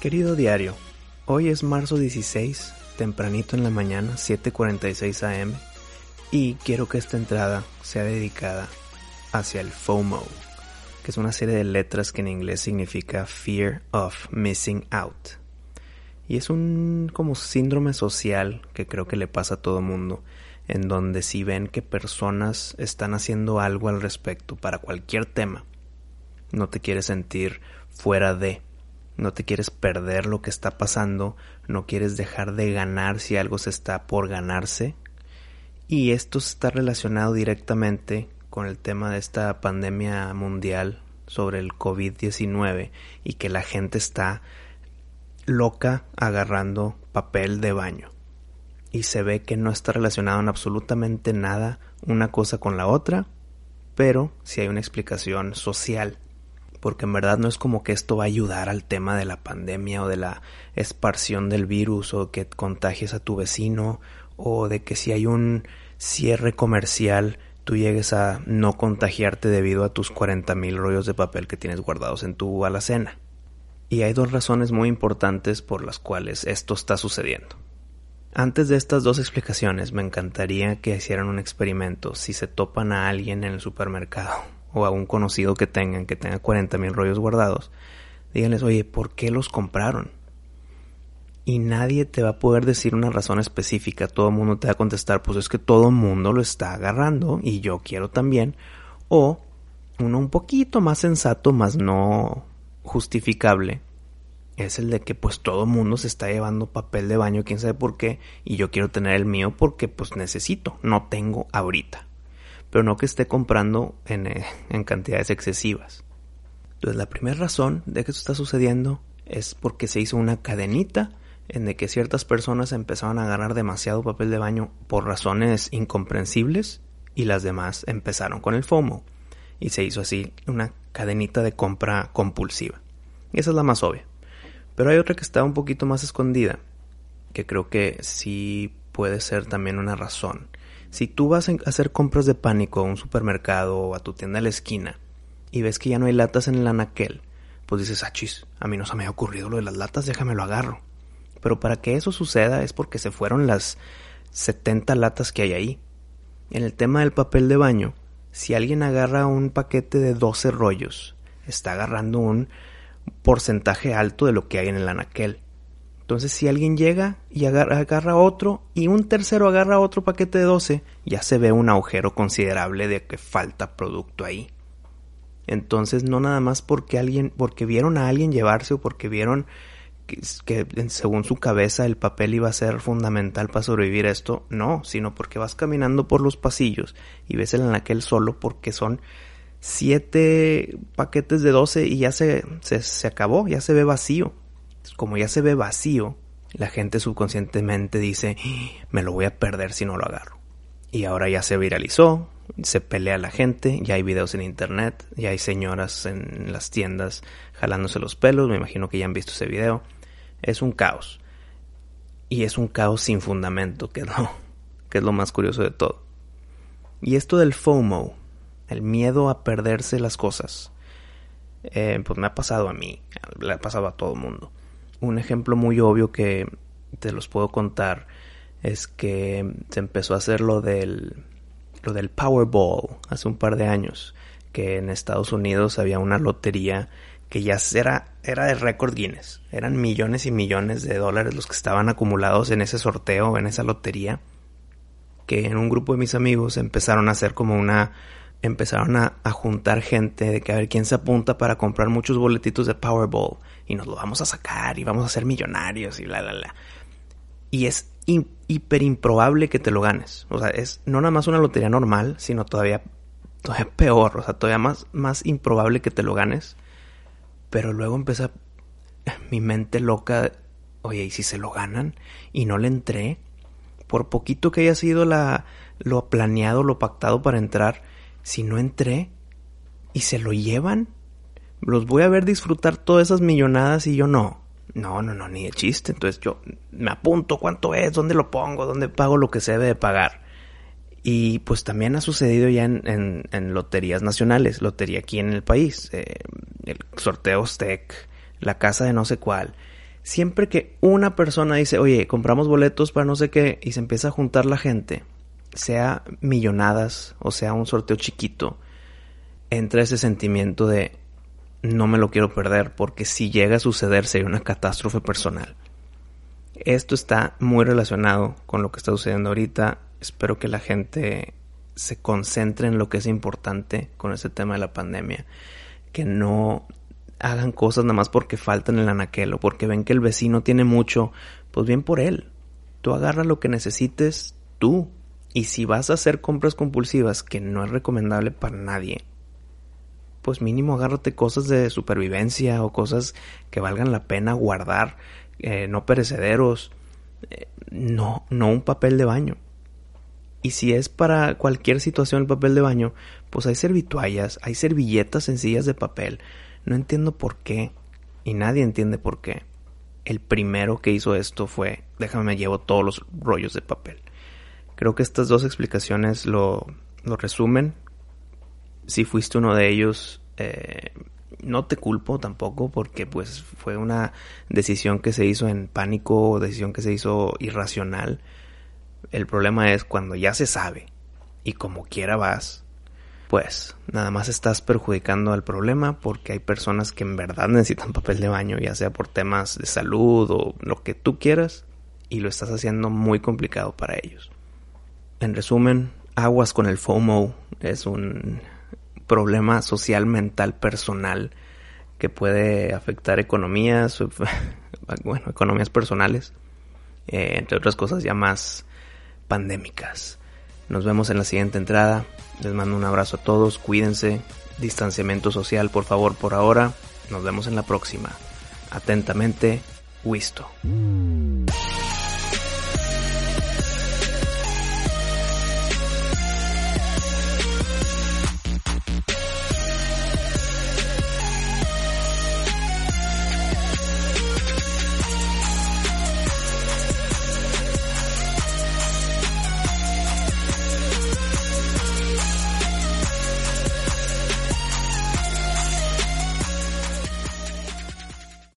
Querido diario, hoy es marzo 16, tempranito en la mañana, 7:46 am, y quiero que esta entrada sea dedicada hacia el FOMO, que es una serie de letras que en inglés significa Fear of Missing Out. Y es un como síndrome social que creo que le pasa a todo mundo, en donde si ven que personas están haciendo algo al respecto para cualquier tema, no te quieres sentir fuera de, no te quieres perder lo que está pasando, no quieres dejar de ganar si algo se está por ganarse. Y esto está relacionado directamente con el tema de esta pandemia mundial sobre el COVID-19 y que la gente está loca agarrando papel de baño. Y se ve que no está relacionado en absolutamente nada una cosa con la otra, pero si hay una explicación social porque en verdad no es como que esto va a ayudar al tema de la pandemia o de la esparción del virus o que contagies a tu vecino o de que si hay un cierre comercial tú llegues a no contagiarte debido a tus 40 mil rollos de papel que tienes guardados en tu alacena. Y hay dos razones muy importantes por las cuales esto está sucediendo. Antes de estas dos explicaciones, me encantaría que hicieran un experimento si se topan a alguien en el supermercado o a un conocido que tengan, que tenga 40 mil rollos guardados, díganles, oye, ¿por qué los compraron? Y nadie te va a poder decir una razón específica. Todo el mundo te va a contestar, pues es que todo el mundo lo está agarrando y yo quiero también. O uno un poquito más sensato, más no justificable, es el de que pues todo el mundo se está llevando papel de baño, quién sabe por qué, y yo quiero tener el mío porque pues necesito, no tengo ahorita pero no que esté comprando eh, en, cantidades excesivas. Entonces la primera razón de que esto está sucediendo es porque se hizo una cadenita en de que ciertas personas empezaron a ganar demasiado papel de baño por razones incomprensibles y las demás empezaron con el FOMO y se hizo así una cadenita de compra compulsiva. Esa es la más obvia. Pero hay otra que está un poquito más escondida, que creo que sí puede ser también una razón. Si tú vas a hacer compras de pánico a un supermercado o a tu tienda de la esquina y ves que ya no hay latas en el anaquel, pues dices, ah, chis, a mí no se me ha ocurrido lo de las latas, déjame lo agarro. Pero para que eso suceda es porque se fueron las 70 latas que hay ahí. En el tema del papel de baño, si alguien agarra un paquete de 12 rollos, está agarrando un porcentaje alto de lo que hay en el anaquel. Entonces, si alguien llega y agarra, otro y un tercero agarra otro paquete de 12, ya se ve un agujero considerable de que falta producto ahí. Entonces, no nada más porque alguien, porque vieron a alguien llevarse o porque vieron que, según su cabeza el papel iba a ser fundamental para sobrevivir a esto, no, sino porque vas caminando por los pasillos y ves el aquel solo porque son siete paquetes de 12 y ya se, se acabó, ya se ve vacío como ya se ve vacío, la gente subconscientemente dice, me lo voy a perder si no lo agarro. Y ahora ya se viralizó, se pelea la gente, ya hay videos en internet, ya hay señoras en las tiendas jalándose los pelos, me imagino que ya han visto ese video. Es un caos. Y es un caos sin fundamento, que es lo, que es lo más curioso de todo. Y esto del FOMO, el miedo a perderse las cosas, eh, pues me ha pasado a mí, le ha pasado a todo el mundo un ejemplo muy obvio que te los puedo contar es que se empezó a hacer lo del, lo del Powerball hace un par de años, que en Estados Unidos había una lotería que ya era, era de récord Guinness. Eran millones y millones de dólares los que estaban acumulados en ese sorteo, en esa lotería, que en un grupo de mis amigos empezaron a hacer como una empezaron a, juntar gente de que a ver quién se apunta para comprar muchos boletitos de Powerball y nos lo vamos a sacar y vamos a ser millonarios y la la la. Y es hiper improbable que te lo ganes. O sea, es no nada más una lotería normal, sino todavía, todavía peor, o sea, todavía más, más improbable que te lo ganes. Pero luego empieza mi mente loca, oye, ¿y si se lo ganan? Y no le entré. Por poquito que haya sido la, lo planeado, lo pactado para entrar, si no entré y se lo llevan, los voy a ver disfrutar todas esas millonadas y yo no. No, no, no, ni de chiste. Entonces yo me apunto cuánto es, dónde lo pongo, dónde pago lo que se debe de pagar. Y pues también ha sucedido ya en, en, loterías nacionales, lotería aquí en el país, eh, el sorteo STEC, la casa de no sé cuál. Siempre que una persona dice, oye, compramos boletos para no sé qué, y se empieza a juntar la gente, sea millonadas o sea un sorteo chiquito, entra ese sentimiento de no me lo quiero perder porque si llega a suceder sería una catástrofe personal. Esto está muy relacionado con lo que está sucediendo ahorita. Espero que la gente se concentre en lo que es importante con este tema de la pandemia. Que no hagan cosas nada más porque faltan el anaquelo, porque ven que el vecino tiene mucho, pues bien por él. Tú agarra lo que necesites tú. Y si vas a hacer compras compulsivas, que no es recomendable para nadie, pues mínimo agárrate cosas de supervivencia o cosas que valgan la pena guardar, eh, no perecederos, eh, no, no un papel de baño. Y si es para cualquier situación el papel de baño, pues hay servituallas, hay servilletas sencillas de papel. No entiendo por qué, y nadie entiende por qué. El primero que hizo esto fue, déjame llevo todos los rollos de papel. Creo que estas dos explicaciones lo, resumen si fuiste uno de ellos, eh, no te culpo tampoco porque pues fue una decisión que se hizo en pánico, decisión que se hizo irracional. El problema es cuando ya se sabe y como quiera vas, pues nada más estás perjudicando al problema porque hay personas que en verdad necesitan papel de baño, ya sea por temas de salud o lo que tú quieras, y lo estás haciendo muy complicado para ellos. En resumen, aguas con el FOMO es un problema social mental personal que puede afectar economías, bueno, economías personales, eh, entre otras cosas ya más pandémicas. Nos vemos en la siguiente entrada. Les mando un abrazo a todos, cuídense, distanciamiento social por favor por ahora. Nos vemos en la próxima. Atentamente, Wisto.